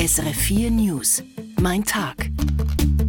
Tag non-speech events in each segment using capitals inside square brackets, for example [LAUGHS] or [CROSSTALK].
SRF 4 News. Mein Tag.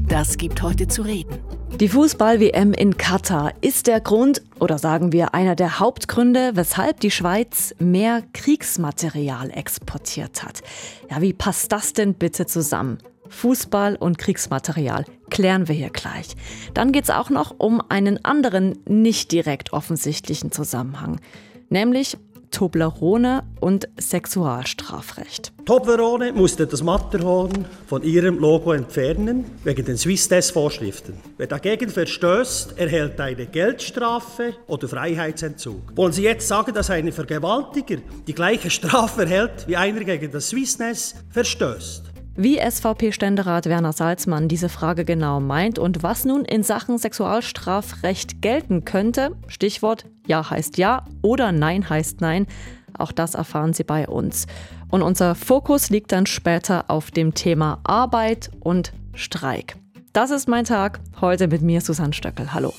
Das gibt heute zu reden. Die Fußball-WM in Katar ist der Grund oder sagen wir einer der Hauptgründe, weshalb die Schweiz mehr Kriegsmaterial exportiert hat. Ja, wie passt das denn bitte zusammen? Fußball und Kriegsmaterial klären wir hier gleich. Dann geht es auch noch um einen anderen, nicht direkt offensichtlichen Zusammenhang, nämlich Toblerone und Sexualstrafrecht. Toblerone musste das Matterhorn von ihrem Logo entfernen, wegen den Swiss-Test-Vorschriften. Wer dagegen verstößt, erhält eine Geldstrafe oder Freiheitsentzug. Wollen Sie jetzt sagen, dass ein Vergewaltiger die gleiche Strafe erhält, wie einer gegen das Swiss-Test verstößt? Wie SVP-Ständerat Werner Salzmann diese Frage genau meint und was nun in Sachen Sexualstrafrecht gelten könnte, Stichwort Ja heißt Ja oder Nein heißt Nein, auch das erfahren Sie bei uns. Und unser Fokus liegt dann später auf dem Thema Arbeit und Streik. Das ist mein Tag, heute mit mir Susanne Stöckel. Hallo.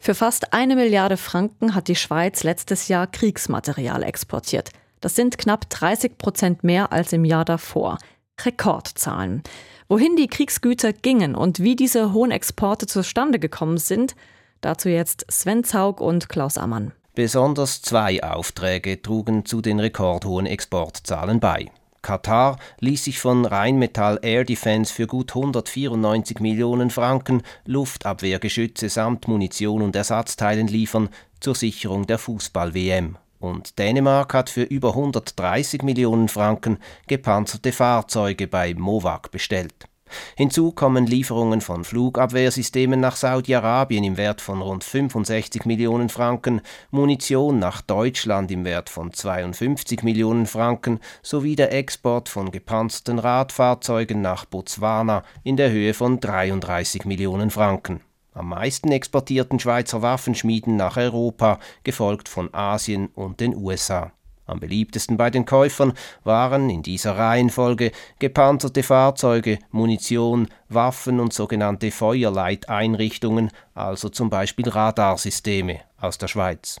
Für fast eine Milliarde Franken hat die Schweiz letztes Jahr Kriegsmaterial exportiert. Das sind knapp 30 Prozent mehr als im Jahr davor. Rekordzahlen. Wohin die Kriegsgüter gingen und wie diese hohen Exporte zustande gekommen sind, dazu jetzt Sven Zaug und Klaus Ammann. Besonders zwei Aufträge trugen zu den rekordhohen Exportzahlen bei. Katar ließ sich von Rheinmetall Air Defense für gut 194 Millionen Franken Luftabwehrgeschütze samt Munition und Ersatzteilen liefern zur Sicherung der Fußball-WM und Dänemark hat für über 130 Millionen Franken gepanzerte Fahrzeuge bei Mowag bestellt. Hinzu kommen Lieferungen von Flugabwehrsystemen nach Saudi-Arabien im Wert von rund 65 Millionen Franken, Munition nach Deutschland im Wert von 52 Millionen Franken sowie der Export von gepanzerten Radfahrzeugen nach Botswana in der Höhe von 33 Millionen Franken. Am meisten exportierten Schweizer Waffenschmieden nach Europa, gefolgt von Asien und den USA. Am beliebtesten bei den Käufern waren in dieser Reihenfolge gepanzerte Fahrzeuge, Munition, Waffen und sogenannte Feuerleiteinrichtungen, also zum Beispiel Radarsysteme aus der Schweiz.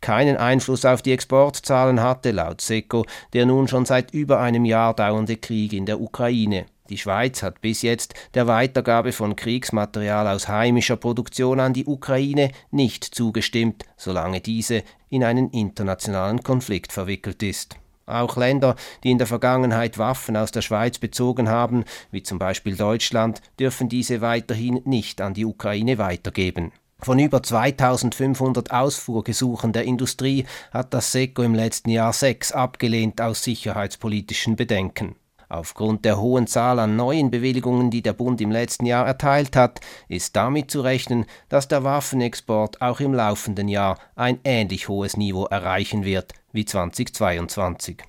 Keinen Einfluss auf die Exportzahlen hatte laut SECO der nun schon seit über einem Jahr dauernde Krieg in der Ukraine. Die Schweiz hat bis jetzt der Weitergabe von Kriegsmaterial aus heimischer Produktion an die Ukraine nicht zugestimmt, solange diese in einen internationalen Konflikt verwickelt ist. Auch Länder, die in der Vergangenheit Waffen aus der Schweiz bezogen haben, wie zum Beispiel Deutschland, dürfen diese weiterhin nicht an die Ukraine weitergeben. Von über 2500 Ausfuhrgesuchen der Industrie hat das SECO im letzten Jahr sechs abgelehnt aus sicherheitspolitischen Bedenken. Aufgrund der hohen Zahl an neuen Bewilligungen, die der Bund im letzten Jahr erteilt hat, ist damit zu rechnen, dass der Waffenexport auch im laufenden Jahr ein ähnlich hohes Niveau erreichen wird wie 2022.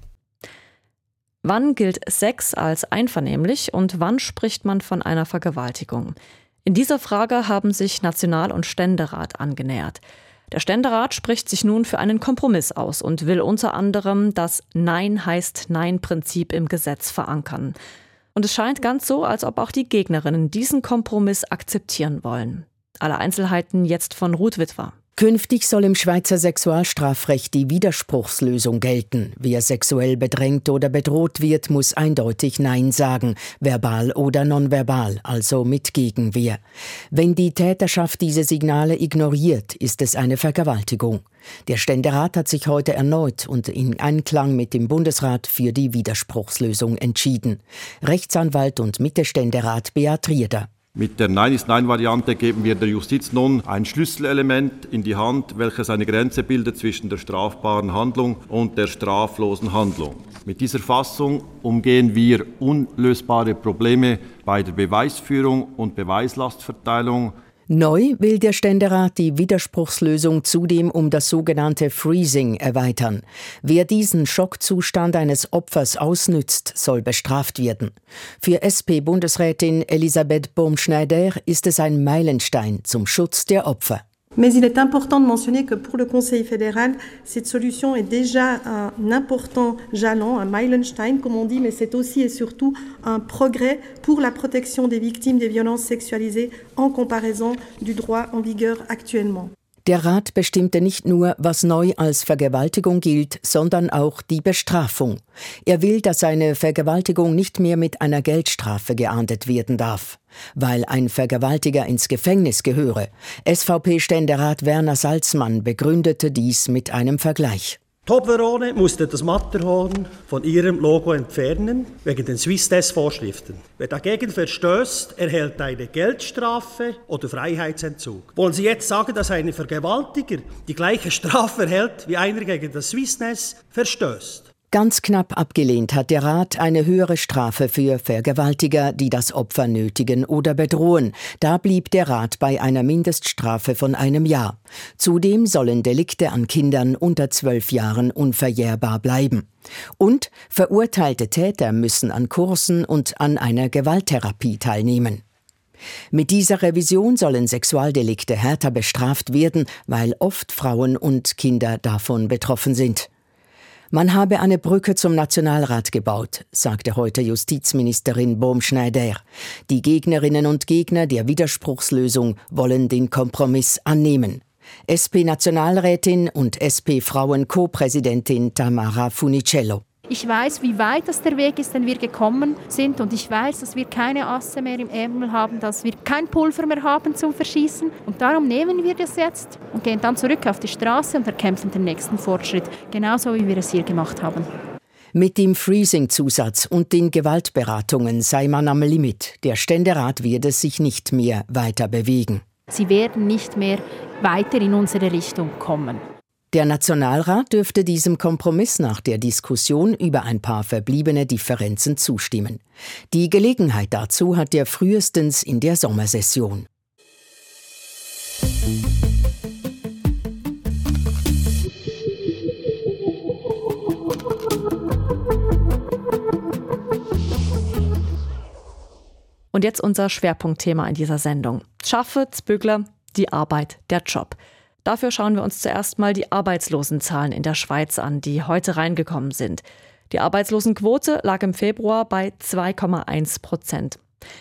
Wann gilt Sex als einvernehmlich und wann spricht man von einer Vergewaltigung? In dieser Frage haben sich National- und Ständerat angenähert. Der Ständerat spricht sich nun für einen Kompromiss aus und will unter anderem das Nein heißt Nein-Prinzip im Gesetz verankern. Und es scheint ganz so, als ob auch die Gegnerinnen diesen Kompromiss akzeptieren wollen. Alle Einzelheiten jetzt von Ruth Witwer. Künftig soll im Schweizer Sexualstrafrecht die Widerspruchslösung gelten. Wer sexuell bedrängt oder bedroht wird, muss eindeutig Nein sagen, verbal oder nonverbal, also mit Gegenwehr. Wenn die Täterschaft diese Signale ignoriert, ist es eine Vergewaltigung. Der Ständerat hat sich heute erneut und in Einklang mit dem Bundesrat für die Widerspruchslösung entschieden. Rechtsanwalt und Mittelständerat Beat Rieder. Mit der Nein ist Nein-Variante geben wir der Justiz nun ein Schlüsselelement in die Hand, welches eine Grenze bildet zwischen der strafbaren Handlung und der straflosen Handlung. Mit dieser Fassung umgehen wir unlösbare Probleme bei der Beweisführung und Beweislastverteilung Neu will der Ständerat die Widerspruchslösung zudem um das sogenannte Freezing erweitern. Wer diesen Schockzustand eines Opfers ausnützt, soll bestraft werden. Für SP-Bundesrätin Elisabeth Baumschneider ist es ein Meilenstein zum Schutz der Opfer. Mais il est important de mentionner que pour le Conseil fédéral, cette solution est déjà un important jalon, un Meilenstein, comme on dit, mais c'est aussi et surtout un progrès pour la protection des victimes des violences sexualisées en comparaison du droit en vigueur actuellement. Der Rat bestimmte nicht nur, was neu als Vergewaltigung gilt, sondern auch die Bestrafung. Er will, dass eine Vergewaltigung nicht mehr mit einer Geldstrafe geahndet werden darf, weil ein Vergewaltiger ins Gefängnis gehöre. SVP-Ständerat Werner Salzmann begründete dies mit einem Vergleich. Toblerone musste das Matterhorn von ihrem Logo entfernen, wegen den Swiss-Test-Vorschriften. Wer dagegen verstößt, erhält eine Geldstrafe oder Freiheitsentzug. Wollen Sie jetzt sagen, dass ein Vergewaltiger die gleiche Strafe erhält, wie einer gegen das Swiss-Test verstößt? Ganz knapp abgelehnt hat der Rat eine höhere Strafe für Vergewaltiger, die das Opfer nötigen oder bedrohen. Da blieb der Rat bei einer Mindeststrafe von einem Jahr. Zudem sollen Delikte an Kindern unter zwölf Jahren unverjährbar bleiben. Und verurteilte Täter müssen an Kursen und an einer Gewalttherapie teilnehmen. Mit dieser Revision sollen Sexualdelikte härter bestraft werden, weil oft Frauen und Kinder davon betroffen sind. Man habe eine Brücke zum Nationalrat gebaut, sagte heute Justizministerin Baumschneider. Die Gegnerinnen und Gegner der Widerspruchslösung wollen den Kompromiss annehmen. SP-Nationalrätin und SP-Frauen-Co-Präsidentin Tamara Funicello. Ich weiß, wie weit das der Weg ist, den wir gekommen sind und ich weiß, dass wir keine Asse mehr im Ärmel haben, dass wir kein Pulver mehr haben zum Verschießen und darum nehmen wir das jetzt und gehen dann zurück auf die Straße und erkämpfen den nächsten Fortschritt, genauso wie wir es hier gemacht haben. Mit dem Freezing-Zusatz und den Gewaltberatungen sei man am Limit. Der Ständerat werde sich nicht mehr weiter bewegen. Sie werden nicht mehr weiter in unsere Richtung kommen. Der Nationalrat dürfte diesem Kompromiss nach der Diskussion über ein paar verbliebene Differenzen zustimmen. Die Gelegenheit dazu hat er frühestens in der Sommersession. Und jetzt unser Schwerpunktthema in dieser Sendung. Schaffe, Zbügler, die Arbeit, der Job. Dafür schauen wir uns zuerst mal die Arbeitslosenzahlen in der Schweiz an, die heute reingekommen sind. Die Arbeitslosenquote lag im Februar bei 2,1 Prozent.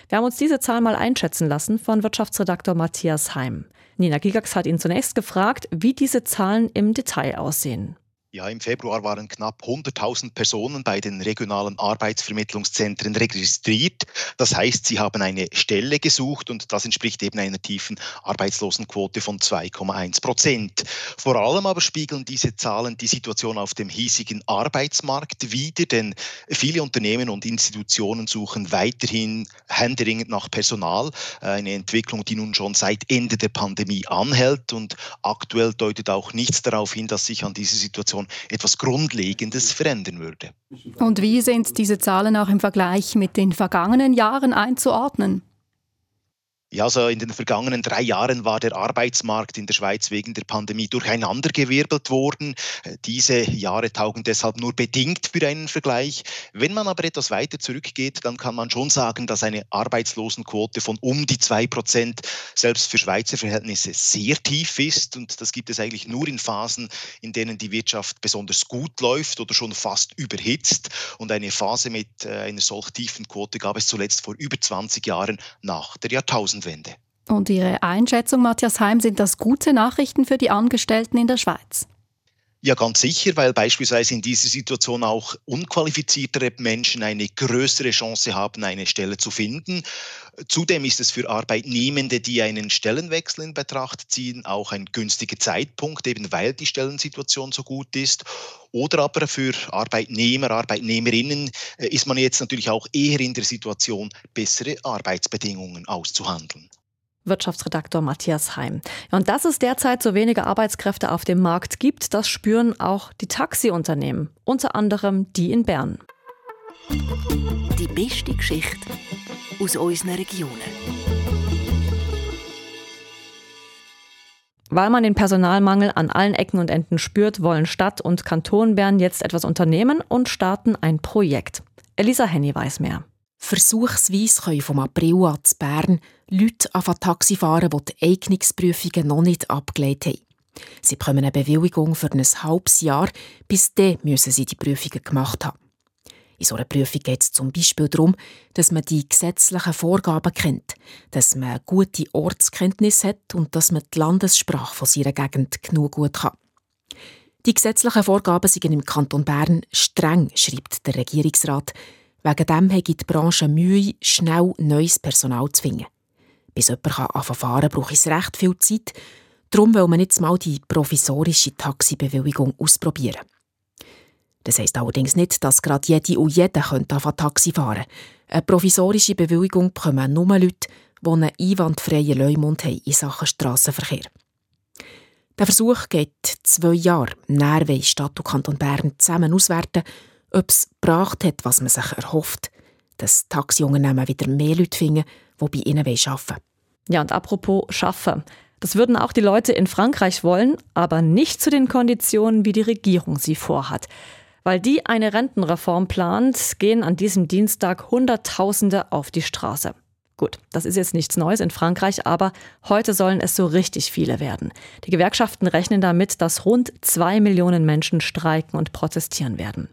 Wir haben uns diese Zahl mal einschätzen lassen von Wirtschaftsredaktor Matthias Heim. Nina Gigax hat ihn zunächst gefragt, wie diese Zahlen im Detail aussehen. Ja, im Februar waren knapp 100.000 Personen bei den regionalen Arbeitsvermittlungszentren registriert. Das heißt, sie haben eine Stelle gesucht und das entspricht eben einer tiefen Arbeitslosenquote von 2,1 Prozent. Vor allem aber spiegeln diese Zahlen die Situation auf dem hiesigen Arbeitsmarkt wider, denn viele Unternehmen und Institutionen suchen weiterhin händeringend nach Personal. Eine Entwicklung, die nun schon seit Ende der Pandemie anhält und aktuell deutet auch nichts darauf hin, dass sich an dieser Situation Situation etwas Grundlegendes verändern würde. Und wie sind diese Zahlen auch im Vergleich mit den vergangenen Jahren einzuordnen? Ja, also in den vergangenen drei Jahren war der Arbeitsmarkt in der Schweiz wegen der Pandemie durcheinandergewirbelt worden. Diese Jahre taugen deshalb nur bedingt für einen Vergleich. Wenn man aber etwas weiter zurückgeht, dann kann man schon sagen, dass eine Arbeitslosenquote von um die zwei Prozent selbst für Schweizer Verhältnisse sehr tief ist. Und das gibt es eigentlich nur in Phasen, in denen die Wirtschaft besonders gut läuft oder schon fast überhitzt. Und eine Phase mit äh, einer solch tiefen Quote gab es zuletzt vor über 20 Jahren nach der Jahrtausendwende. Jahrtausendwende. Und Ihre Einschätzung, Matthias Heim, sind das gute Nachrichten für die Angestellten in der Schweiz? Ja, ganz sicher, weil beispielsweise in dieser Situation auch unqualifiziertere Menschen eine größere Chance haben, eine Stelle zu finden. Zudem ist es für Arbeitnehmende, die einen Stellenwechsel in Betracht ziehen, auch ein günstiger Zeitpunkt, eben weil die Stellensituation so gut ist. Oder aber für Arbeitnehmer, Arbeitnehmerinnen äh, ist man jetzt natürlich auch eher in der Situation, bessere Arbeitsbedingungen auszuhandeln. Wirtschaftsredaktor Matthias Heim. Und dass es derzeit so wenige Arbeitskräfte auf dem Markt gibt, das spüren auch die Taxiunternehmen, unter anderem die in Bern. Die beste Geschichte aus unseren Regionen. Weil man den Personalmangel an allen Ecken und Enden spürt, wollen Stadt und Kanton Bern jetzt etwas unternehmen und starten ein Projekt. Elisa Henny weiß mehr. Versuchsweise können vom April an zu Bern Leute anfangen Taxi fahren, die die Eignungsprüfungen noch nicht abgelegt haben. Sie bekommen eine Bewilligung für ein halbes Jahr, bis dann müssen sie die Prüfungen gemacht haben. In so einer Prüfung geht es zum Beispiel darum, dass man die gesetzlichen Vorgaben kennt, dass man gute Ortskenntnis hat und dass man die Landessprache von seiner Gegend genug gut kann. Die gesetzlichen Vorgaben sind im Kanton Bern streng, schreibt der Regierungsrat. Wegen dem hat die Branche Mühe, schnell neues Personal zu finden. Bis jemand anfangen fahren braucht es recht viel Zeit. Darum will man jetzt mal die provisorische Taxibewilligung ausprobieren. Das heisst allerdings nicht, dass gerade jede und jeder könnte Taxi fahren. Eine provisorische Bewilligung bekommen nur Leute, die einen einwandfreien Leumund haben in Sachen Strassenverkehr. Der Versuch geht zwei Jahre. Näher wollen Stadt und Kanton Bern zusammen auswerten, ob es gebracht hat, was man sich erhofft, dass Taxiunternehmen wieder mehr Leute finden, die bei ihnen arbeiten wollen. Ja, und apropos Schaffen. Das würden auch die Leute in Frankreich wollen, aber nicht zu den Konditionen, wie die Regierung sie vorhat. Weil die eine Rentenreform plant, gehen an diesem Dienstag Hunderttausende auf die Straße. Gut, das ist jetzt nichts Neues in Frankreich, aber heute sollen es so richtig viele werden. Die Gewerkschaften rechnen damit, dass rund zwei Millionen Menschen streiken und protestieren werden.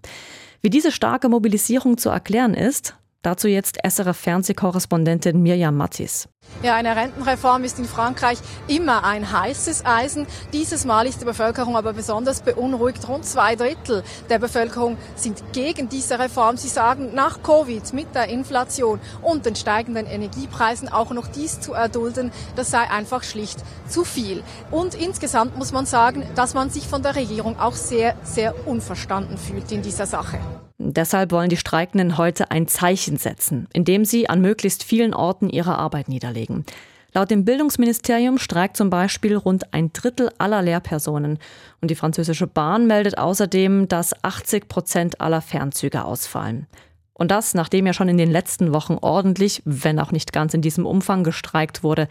Wie diese starke Mobilisierung zu erklären ist, Dazu jetzt SRF Fernsehkorrespondentin Mirjam Mattis. Ja, eine Rentenreform ist in Frankreich immer ein heißes Eisen. Dieses Mal ist die Bevölkerung aber besonders beunruhigt. Rund zwei Drittel der Bevölkerung sind gegen diese Reform. Sie sagen, nach Covid mit der Inflation und den steigenden Energiepreisen auch noch dies zu erdulden, das sei einfach schlicht zu viel. Und insgesamt muss man sagen, dass man sich von der Regierung auch sehr, sehr unverstanden fühlt in dieser Sache. Deshalb wollen die Streikenden heute ein Zeichen setzen, indem sie an möglichst vielen Orten ihre Arbeit niederlegen. Laut dem Bildungsministerium streikt zum Beispiel rund ein Drittel aller Lehrpersonen. Und die französische Bahn meldet außerdem, dass 80 Prozent aller Fernzüge ausfallen. Und das, nachdem ja schon in den letzten Wochen ordentlich, wenn auch nicht ganz in diesem Umfang gestreikt wurde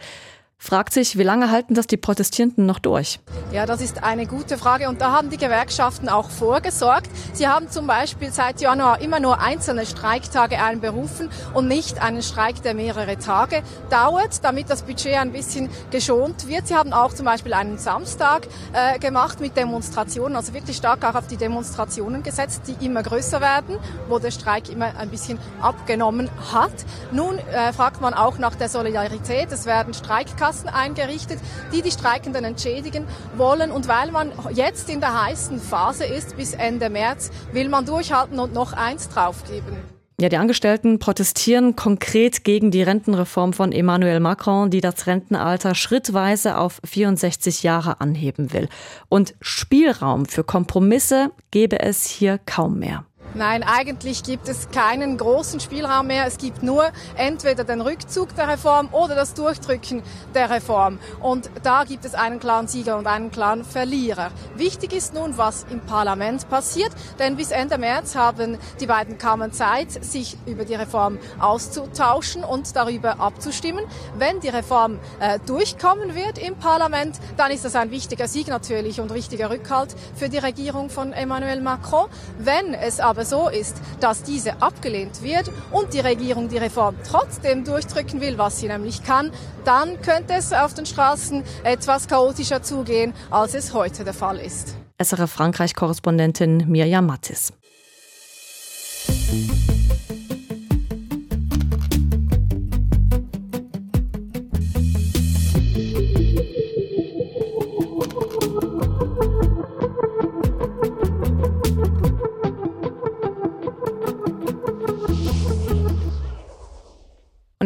fragt sich, wie lange halten das die Protestierenden noch durch? Ja, das ist eine gute Frage und da haben die Gewerkschaften auch vorgesorgt. Sie haben zum Beispiel seit Januar immer nur einzelne Streiktage einberufen und nicht einen Streik, der mehrere Tage dauert, damit das Budget ein bisschen geschont wird. Sie haben auch zum Beispiel einen Samstag äh, gemacht mit Demonstrationen, also wirklich stark auch auf die Demonstrationen gesetzt, die immer größer werden, wo der Streik immer ein bisschen abgenommen hat. Nun äh, fragt man auch nach der Solidarität. Es werden Streikkassen Kassen eingerichtet, die die Streikenden entschädigen wollen. Und weil man jetzt in der heißen Phase ist, bis Ende März, will man durchhalten und noch eins draufgeben. Ja, die Angestellten protestieren konkret gegen die Rentenreform von Emmanuel Macron, die das Rentenalter schrittweise auf 64 Jahre anheben will. Und Spielraum für Kompromisse gebe es hier kaum mehr. Nein, eigentlich gibt es keinen großen Spielraum mehr. Es gibt nur entweder den Rückzug der Reform oder das Durchdrücken der Reform. Und da gibt es einen klaren Sieger und einen klaren Verlierer. Wichtig ist nun, was im Parlament passiert, denn bis Ende März haben die beiden Kammern Zeit, sich über die Reform auszutauschen und darüber abzustimmen. Wenn die Reform äh, durchkommen wird im Parlament, dann ist das ein wichtiger Sieg natürlich und wichtiger Rückhalt für die Regierung von Emmanuel Macron. Wenn es aber aber so ist, dass diese abgelehnt wird und die Regierung die Reform trotzdem durchdrücken will, was sie nämlich kann, dann könnte es auf den Straßen etwas chaotischer zugehen, als es heute der Fall ist. SRF Frankreich-Korrespondentin Mirja Mattis.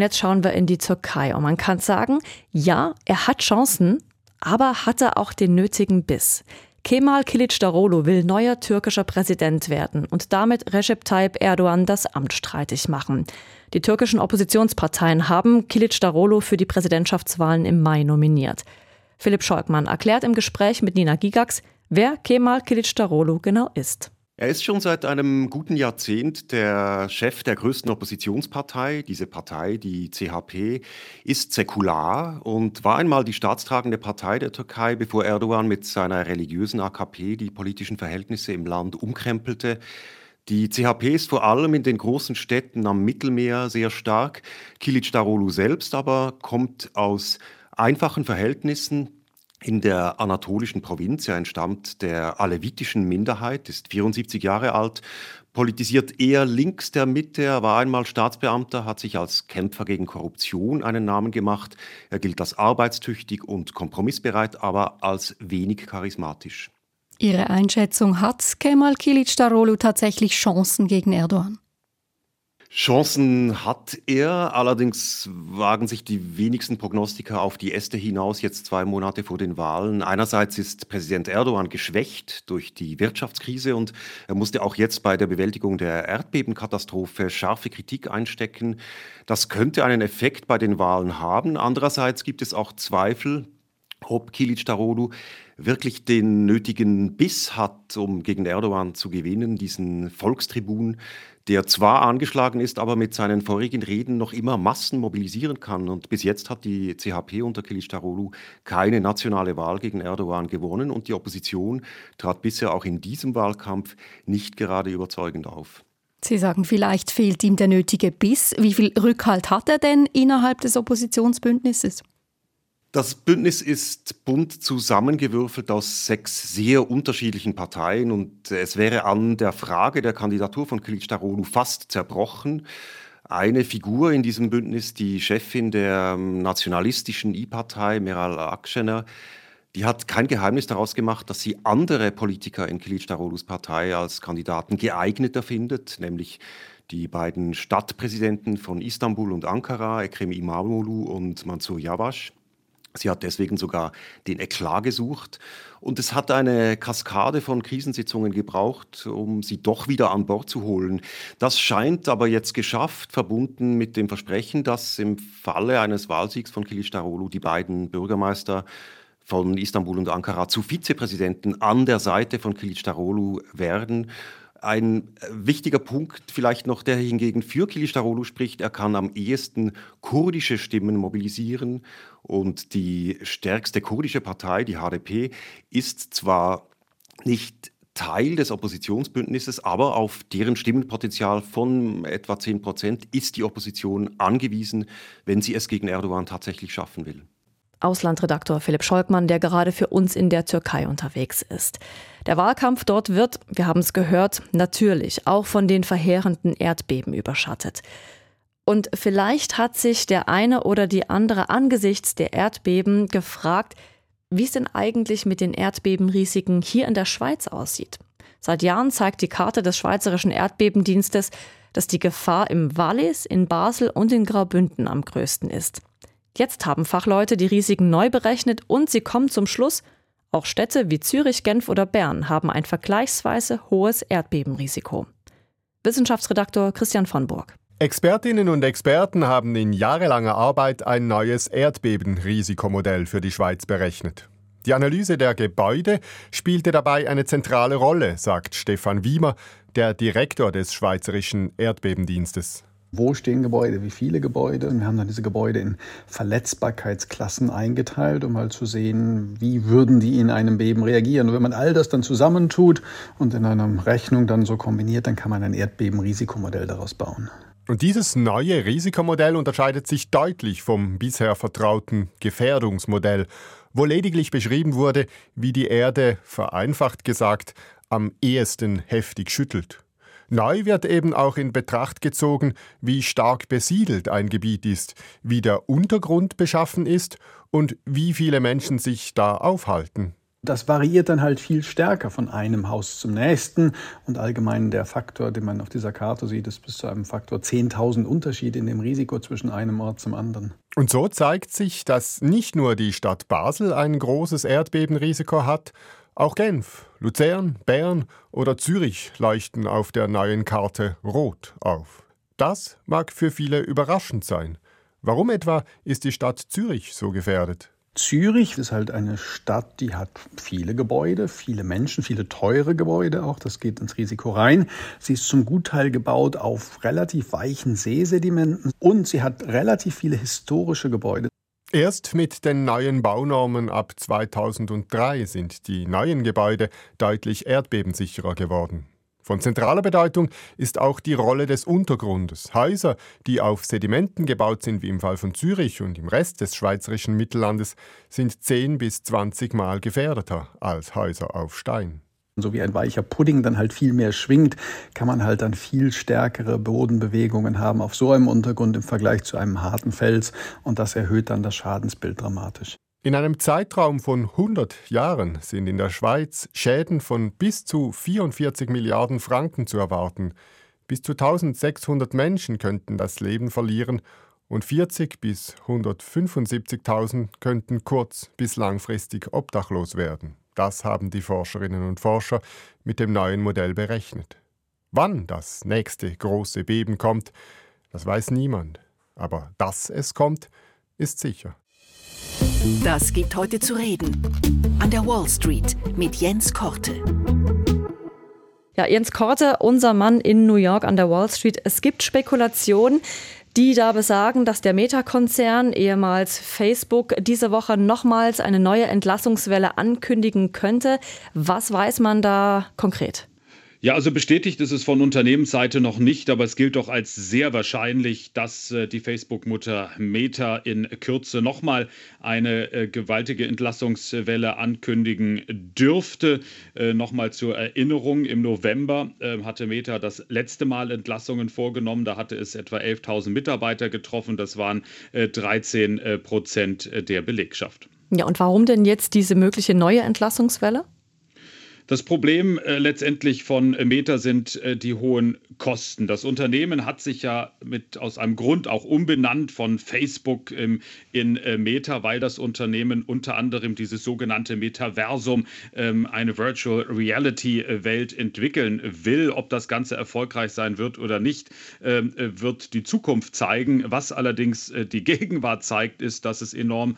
Jetzt schauen wir in die Türkei. Und man kann sagen, ja, er hat Chancen, aber hat er auch den nötigen Biss. Kemal Kilicdaroglu will neuer türkischer Präsident werden und damit Recep Tayyip Erdogan das Amt streitig machen. Die türkischen Oppositionsparteien haben Kilicdaroglu für die Präsidentschaftswahlen im Mai nominiert. Philipp Scholkmann erklärt im Gespräch mit Nina Gigax, wer Kemal Kilicdaroglu genau ist. Er ist schon seit einem guten Jahrzehnt der Chef der größten Oppositionspartei. Diese Partei, die CHP, ist säkular und war einmal die staatstragende Partei der Türkei, bevor Erdogan mit seiner religiösen AKP die politischen Verhältnisse im Land umkrempelte. Die CHP ist vor allem in den großen Städten am Mittelmeer sehr stark. Kilic Darolu selbst aber kommt aus einfachen Verhältnissen in der anatolischen Provinz. Er entstammt der alevitischen Minderheit, ist 74 Jahre alt, politisiert eher links der Mitte. Er war einmal Staatsbeamter, hat sich als Kämpfer gegen Korruption einen Namen gemacht. Er gilt als arbeitstüchtig und kompromissbereit, aber als wenig charismatisch. Ihre Einschätzung hat Kemal Kilicdaroglu tatsächlich Chancen gegen Erdogan? Chancen hat er, allerdings wagen sich die wenigsten Prognostiker auf die Äste hinaus, jetzt zwei Monate vor den Wahlen. Einerseits ist Präsident Erdogan geschwächt durch die Wirtschaftskrise und er musste auch jetzt bei der Bewältigung der Erdbebenkatastrophe scharfe Kritik einstecken. Das könnte einen Effekt bei den Wahlen haben. Andererseits gibt es auch Zweifel, ob Kilic Daroglu wirklich den nötigen Biss hat, um gegen Erdogan zu gewinnen, diesen Volkstribun, der zwar angeschlagen ist, aber mit seinen vorigen Reden noch immer Massen mobilisieren kann. Und bis jetzt hat die CHP unter Kilicdaroglu keine nationale Wahl gegen Erdogan gewonnen und die Opposition trat bisher auch in diesem Wahlkampf nicht gerade überzeugend auf. Sie sagen, vielleicht fehlt ihm der nötige Biss. Wie viel Rückhalt hat er denn innerhalb des Oppositionsbündnisses? Das Bündnis ist bunt zusammengewürfelt aus sechs sehr unterschiedlichen Parteien und es wäre an der Frage der Kandidatur von Kilicdaroglu fast zerbrochen. Eine Figur in diesem Bündnis, die Chefin der nationalistischen I-Partei, Meral Akşener, die hat kein Geheimnis daraus gemacht, dass sie andere Politiker in Kilicdaroglus Partei als Kandidaten geeigneter findet, nämlich die beiden Stadtpräsidenten von Istanbul und Ankara, Ekrem İmamoğlu und Mansur Yavaş. Sie hat deswegen sogar den Eklat gesucht. Und es hat eine Kaskade von Krisensitzungen gebraucht, um sie doch wieder an Bord zu holen. Das scheint aber jetzt geschafft, verbunden mit dem Versprechen, dass im Falle eines Wahlsiegs von Kilicdaroglu die beiden Bürgermeister von Istanbul und Ankara zu Vizepräsidenten an der Seite von Kilicdaroglu werden. Ein wichtiger Punkt vielleicht noch, der hingegen für Kilicdaroglu spricht, er kann am ehesten kurdische Stimmen mobilisieren und die stärkste kurdische Partei, die HDP, ist zwar nicht Teil des Oppositionsbündnisses, aber auf deren Stimmenpotenzial von etwa 10 Prozent ist die Opposition angewiesen, wenn sie es gegen Erdogan tatsächlich schaffen will. Auslandredaktor Philipp Scholkmann, der gerade für uns in der Türkei unterwegs ist. Der Wahlkampf dort wird, wir haben es gehört, natürlich auch von den verheerenden Erdbeben überschattet. Und vielleicht hat sich der eine oder die andere angesichts der Erdbeben gefragt, wie es denn eigentlich mit den Erdbebenrisiken hier in der Schweiz aussieht. Seit Jahren zeigt die Karte des Schweizerischen Erdbebendienstes, dass die Gefahr im Wallis, in Basel und in Graubünden am größten ist. Jetzt haben Fachleute die Risiken neu berechnet und sie kommen zum Schluss, auch Städte wie Zürich, Genf oder Bern haben ein vergleichsweise hohes Erdbebenrisiko. Wissenschaftsredaktor Christian von Burg. Expertinnen und Experten haben in jahrelanger Arbeit ein neues Erdbebenrisikomodell für die Schweiz berechnet. Die Analyse der Gebäude spielte dabei eine zentrale Rolle, sagt Stefan Wiemer, der Direktor des Schweizerischen Erdbebendienstes wo stehen Gebäude, wie viele Gebäude. Und wir haben dann diese Gebäude in Verletzbarkeitsklassen eingeteilt, um mal zu sehen, wie würden die in einem Beben reagieren. Und wenn man all das dann zusammentut und in einer Rechnung dann so kombiniert, dann kann man ein Erdbebenrisikomodell daraus bauen. Und dieses neue Risikomodell unterscheidet sich deutlich vom bisher vertrauten Gefährdungsmodell, wo lediglich beschrieben wurde, wie die Erde, vereinfacht gesagt, am ehesten heftig schüttelt. Neu wird eben auch in Betracht gezogen, wie stark besiedelt ein Gebiet ist, wie der Untergrund beschaffen ist und wie viele Menschen sich da aufhalten. Das variiert dann halt viel stärker von einem Haus zum nächsten. Und allgemein der Faktor, den man auf dieser Karte sieht, ist bis zu einem Faktor 10.000 Unterschied in dem Risiko zwischen einem Ort zum anderen. Und so zeigt sich, dass nicht nur die Stadt Basel ein großes Erdbebenrisiko hat, auch Genf, Luzern, Bern oder Zürich leuchten auf der neuen Karte rot auf. Das mag für viele überraschend sein. Warum etwa ist die Stadt Zürich so gefährdet? Zürich ist halt eine Stadt, die hat viele Gebäude, viele Menschen, viele teure Gebäude auch. Das geht ins Risiko rein. Sie ist zum Gutteil gebaut auf relativ weichen Seesedimenten und sie hat relativ viele historische Gebäude. Erst mit den neuen Baunormen ab 2003 sind die neuen Gebäude deutlich erdbebensicherer geworden. Von zentraler Bedeutung ist auch die Rolle des Untergrundes. Häuser, die auf Sedimenten gebaut sind, wie im Fall von Zürich und im Rest des schweizerischen Mittellandes, sind 10 bis 20 Mal gefährdeter als Häuser auf Stein. So wie ein weicher Pudding dann halt viel mehr schwingt, kann man halt dann viel stärkere Bodenbewegungen haben auf so einem Untergrund im Vergleich zu einem harten Fels und das erhöht dann das Schadensbild dramatisch. In einem Zeitraum von 100 Jahren sind in der Schweiz Schäden von bis zu 44 Milliarden Franken zu erwarten. Bis zu 1600 Menschen könnten das Leben verlieren und 40 bis 175.000 könnten kurz- bis langfristig obdachlos werden. Das haben die Forscherinnen und Forscher mit dem neuen Modell berechnet. Wann das nächste große Beben kommt, das weiß niemand. Aber dass es kommt, ist sicher. Das gibt heute zu reden. An der Wall Street mit Jens Korte. Ja, Jens Korte, unser Mann in New York an der Wall Street. Es gibt Spekulationen, die da besagen, dass der Meta-Konzern, ehemals Facebook, diese Woche nochmals eine neue Entlassungswelle ankündigen könnte. Was weiß man da konkret? Ja, also bestätigt ist es von Unternehmensseite noch nicht, aber es gilt doch als sehr wahrscheinlich, dass äh, die Facebook-Mutter Meta in Kürze nochmal eine äh, gewaltige Entlassungswelle ankündigen dürfte. Äh, nochmal zur Erinnerung, im November hatte Meta das letzte Mal Entlassungen vorgenommen. Da hatte es etwa 11.000 Mitarbeiter getroffen. Das waren 13 äh, Prozent der Belegschaft. Ja, und warum denn jetzt diese mögliche neue Entlassungswelle? Das Problem äh, letztendlich von äh, Meta sind äh, die hohen Kosten. Das Unternehmen hat sich ja mit aus einem Grund auch umbenannt von Facebook ähm, in äh, Meta, weil das Unternehmen unter anderem dieses sogenannte Metaversum, ähm, eine Virtual Reality äh, Welt entwickeln will. Ob das Ganze erfolgreich sein wird oder nicht, ähm, äh, wird die Zukunft zeigen. Was allerdings die [LAUGHS] Gegenwart zeigt, ist, dass es enorm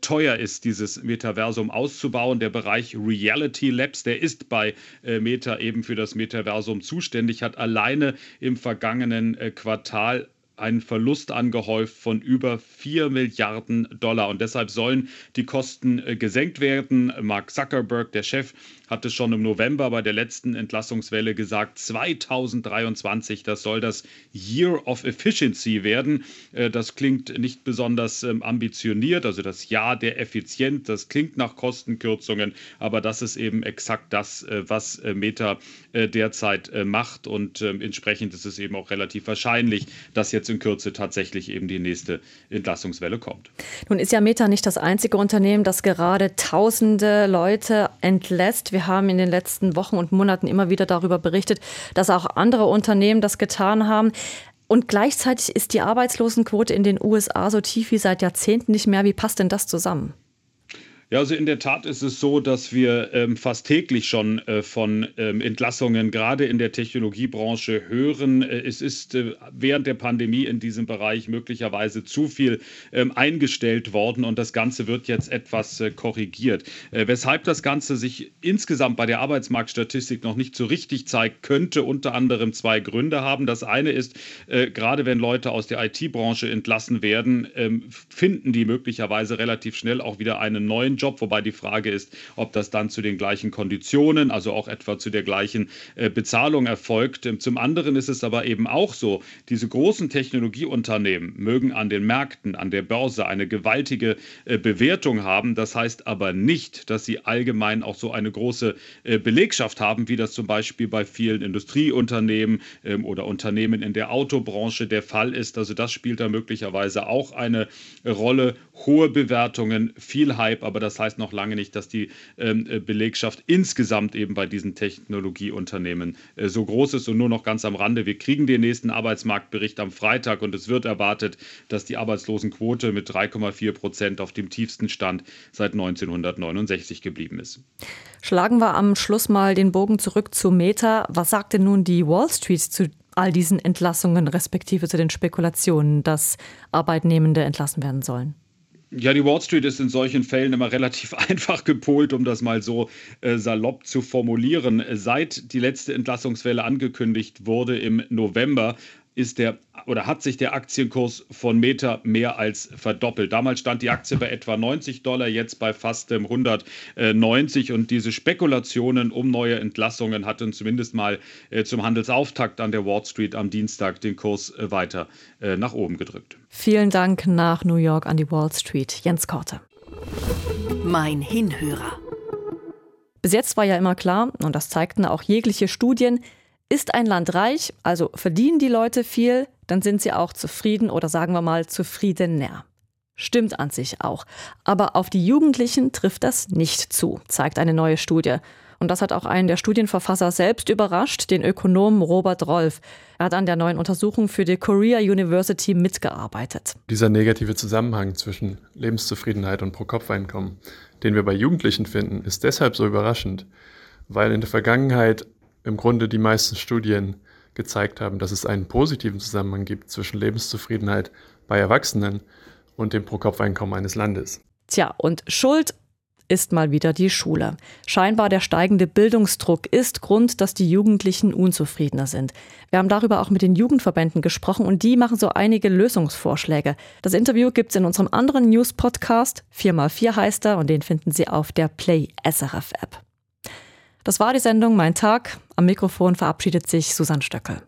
teuer ist, dieses Metaversum auszubauen. Der Bereich Reality Labs, der ist bei äh, Meta eben für das Metaversum zuständig, hat alleine im vergangenen äh, Quartal einen Verlust angehäuft von über 4 Milliarden Dollar. Und deshalb sollen die Kosten äh, gesenkt werden. Mark Zuckerberg, der Chef hatte schon im November bei der letzten Entlassungswelle gesagt, 2023, das soll das Year of Efficiency werden. Äh, das klingt nicht besonders ähm, ambitioniert, also das Jahr der Effizienz, das klingt nach Kostenkürzungen, aber das ist eben exakt das, äh, was äh, Meta derzeit macht und ähm, entsprechend ist es eben auch relativ wahrscheinlich, dass jetzt in Kürze tatsächlich eben die nächste Entlassungswelle kommt. Nun ist ja Meta nicht das einzige Unternehmen, das gerade tausende Leute entlässt. Wir haben in den letzten Wochen und Monaten immer wieder darüber berichtet, dass auch andere Unternehmen das getan haben. Und gleichzeitig ist die Arbeitslosenquote in den USA so tief wie seit Jahrzehnten nicht mehr. Wie passt denn das zusammen? Ja, also in der Tat ist es so, dass wir ähm, fast täglich schon äh, von ähm, Entlassungen gerade in der Technologiebranche hören. Äh, es ist äh, während der Pandemie in diesem Bereich möglicherweise zu viel ähm, eingestellt worden und das Ganze wird jetzt etwas äh, korrigiert. Äh, weshalb das Ganze sich insgesamt bei der Arbeitsmarktstatistik noch nicht so richtig zeigt, könnte unter anderem zwei Gründe haben. Das eine ist, äh, gerade wenn Leute aus der IT-Branche entlassen werden, ähm, finden die möglicherweise relativ schnell auch wieder einen neuen neuen Job, wobei die Frage ist, ob das dann zu den gleichen Konditionen, also auch etwa zu der gleichen äh, Bezahlung erfolgt. Ähm, zum anderen ist es aber eben auch so, diese großen Technologieunternehmen mögen an den Märkten, an der Börse eine gewaltige äh, Bewertung haben. Das heißt aber nicht, dass sie allgemein auch so eine große äh, Belegschaft haben, wie das zum Beispiel bei vielen Industrieunternehmen ähm, oder Unternehmen in der Autobranche der Fall ist. Also das spielt da möglicherweise auch eine Rolle. Hohe Bewertungen, viel Hype, aber das heißt noch lange nicht, dass die ähm, äh, Belegschaft insgesamt eben bei diesen Technologieunternehmen äh, so groß ist. Und nur noch ganz am Rande, wir kriegen den nächsten Arbeitsmarktbericht am Freitag und es wird erwartet, dass die Arbeitslosenquote mit 3,4 Prozent auf dem tiefsten Stand seit 1969 geblieben ist. Schlagen wir am Schluss mal den Bogen zurück zu Meta. Was sagt denn nun die Wall Street zu all diesen Entlassungen respektive zu den Spekulationen, dass Arbeitnehmende entlassen werden sollen? Ja, die Wall Street ist in solchen Fällen immer relativ [LAUGHS] einfach gepolt, um das mal so äh, salopp zu formulieren. Seit die letzte Entlassungswelle angekündigt wurde im November, ist der oder hat sich der Aktienkurs von Meta mehr als verdoppelt. Damals stand die Aktie bei etwa 90 Dollar, jetzt bei fast 190 und diese Spekulationen um neue Entlassungen hatten zumindest mal äh, zum Handelsauftakt an der Wall Street am Dienstag den Kurs äh, weiter äh, nach oben gedrückt. Vielen Dank nach New York an die Wall Street. Jens Korte. Mein Hinhörer. Bis jetzt war ja immer klar, und das zeigten auch jegliche Studien, ist ein Land reich, also verdienen die Leute viel, dann sind sie auch zufrieden oder sagen wir mal zufriedener. Stimmt an sich auch. Aber auf die Jugendlichen trifft das nicht zu, zeigt eine neue Studie. Und das hat auch einen der Studienverfasser selbst überrascht, den Ökonomen Robert Rolf. Er hat an der neuen Untersuchung für die Korea University mitgearbeitet. Dieser negative Zusammenhang zwischen Lebenszufriedenheit und Pro-Kopf-Einkommen, den wir bei Jugendlichen finden, ist deshalb so überraschend, weil in der Vergangenheit im Grunde die meisten Studien gezeigt haben, dass es einen positiven Zusammenhang gibt zwischen Lebenszufriedenheit bei Erwachsenen und dem Pro-Kopf-Einkommen eines Landes. Tja, und Schuld ist mal wieder die Schule. Scheinbar der steigende Bildungsdruck ist Grund, dass die Jugendlichen unzufriedener sind. Wir haben darüber auch mit den Jugendverbänden gesprochen und die machen so einige Lösungsvorschläge. Das Interview gibt's in unserem anderen News-Podcast, 4x4 heißt er, und den finden Sie auf der Play SRF App. Das war die Sendung Mein Tag. Am Mikrofon verabschiedet sich Susanne Stöckel.